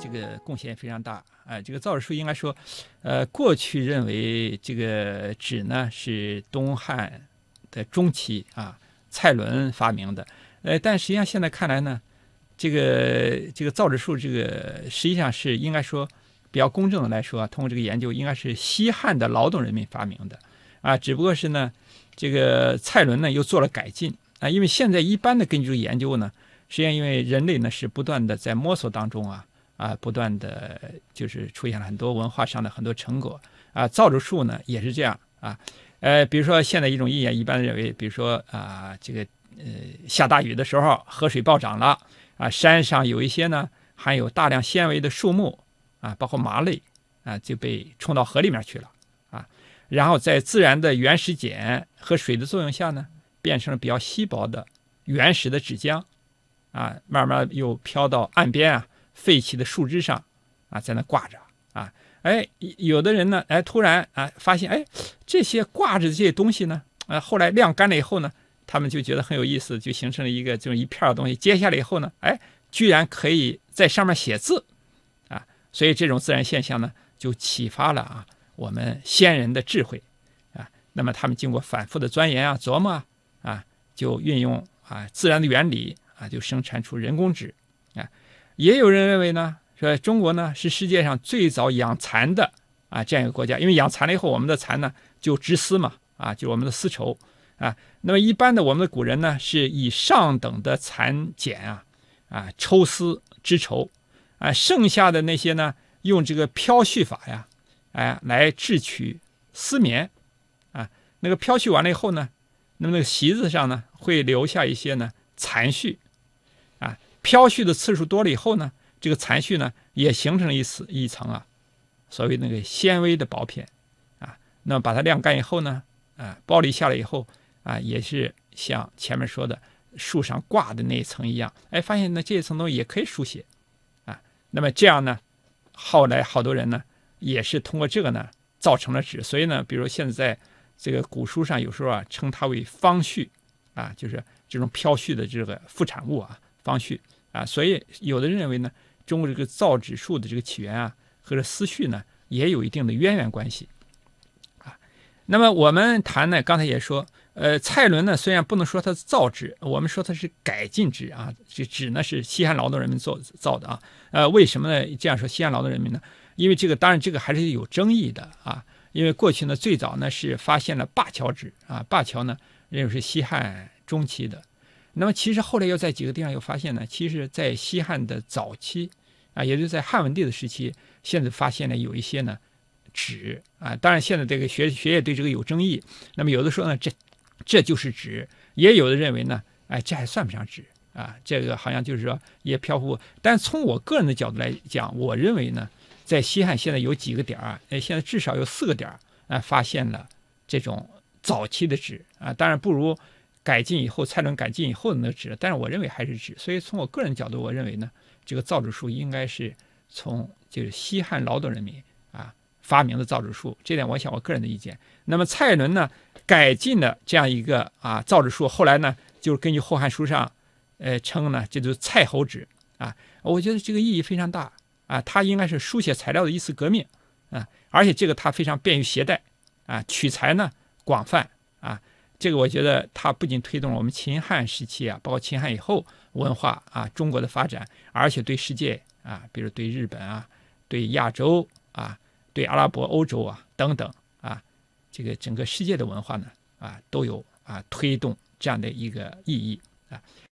这个贡献非常大啊。这个造纸术应该说，呃，过去认为这个纸呢是东汉的中期啊，蔡伦发明的，呃，但实际上现在看来呢，这个这个造纸术这个实际上是应该说比较公正的来说，通过这个研究，应该是西汉的劳动人民发明的啊，只不过是呢，这个蔡伦呢又做了改进啊，因为现在一般的根据研究呢。实际上，因为人类呢是不断的在摸索当中啊啊，不断的就是出现了很多文化上的很多成果啊。造纸术呢也是这样啊，呃，比如说现在一种意见，一般认为，比如说啊，这个呃下大雨的时候，河水暴涨了啊，山上有一些呢含有大量纤维的树木啊，包括麻类啊，就被冲到河里面去了啊，然后在自然的原始碱和水的作用下呢，变成了比较稀薄的原始的纸浆。啊，慢慢又飘到岸边啊，废弃的树枝上，啊，在那挂着啊，哎，有的人呢，哎，突然啊，发现哎，这些挂着的这些东西呢，啊，后来晾干了以后呢，他们就觉得很有意思，就形成了一个这种一片的东西，揭下来以后呢，哎，居然可以在上面写字，啊，所以这种自然现象呢，就启发了啊我们先人的智慧，啊，那么他们经过反复的钻研啊、琢磨啊，啊，就运用啊自然的原理。啊，就生产出人工纸，啊，也有人认为呢，说中国呢是世界上最早养蚕的啊这样一个国家，因为养蚕了以后，我们的蚕呢就织丝嘛，啊，就我们的丝绸，啊，那么一般的我们的古人呢是以上等的蚕茧啊，啊抽丝织绸，啊，剩下的那些呢用这个漂絮法呀，哎来制取丝棉，啊，那个漂絮完了以后呢，那么那个席子上呢会留下一些呢残絮。飘絮的次数多了以后呢，这个残絮呢也形成了一层一层啊，所谓那个纤维的薄片啊。那么把它晾干以后呢，啊，剥离下来以后啊，也是像前面说的树上挂的那一层一样，哎，发现呢这一层东西也可以书写啊。那么这样呢，后来好多人呢也是通过这个呢造成了纸。所以呢，比如现在这个古书上有时候啊称它为方絮啊，就是这种飘絮的这个副产物啊。方序啊，所以有的人认为呢，中国这个造纸术的这个起源啊，和这丝序呢也有一定的渊源关系啊。那么我们谈呢，刚才也说，呃，蔡伦呢虽然不能说他是造纸，我们说他是改进纸啊。这纸呢是西汉劳动人民做造的啊。呃，为什么呢？这样说西汉劳动人民呢？因为这个当然这个还是有争议的啊。因为过去呢最早呢是发现了灞桥纸啊，灞桥呢认为是西汉中期的。那么其实后来又在几个地方又发现呢，其实，在西汉的早期，啊，也就是在汉文帝的时期，现在发现了有一些呢纸啊。当然，现在这个学学业对这个有争议。那么有的说呢，这这就是纸；也有的认为呢，哎，这还算不上纸啊。这个好像就是说也漂浮。但从我个人的角度来讲，我认为呢，在西汉现在有几个点儿，哎，现在至少有四个点儿啊，发现了这种早期的纸啊。当然不如。改进以后，蔡伦改进以后的那个纸，但是我认为还是纸。所以从我个人角度，我认为呢，这个造纸术应该是从就是西汉劳动人民啊发明的造纸术。这点我想我个人的意见。那么蔡伦呢改进的这样一个啊造纸术，后来呢就是根据《后汉书》上呃称呢，这就是蔡侯纸啊。我觉得这个意义非常大啊，它应该是书写材料的一次革命啊，而且这个它非常便于携带啊，取材呢广泛啊。这个我觉得它不仅推动了我们秦汉时期啊，包括秦汉以后文化啊中国的发展，而且对世界啊，比如对日本啊、对亚洲啊、对阿拉伯欧洲啊等等啊，这个整个世界的文化呢啊都有啊推动这样的一个意义啊。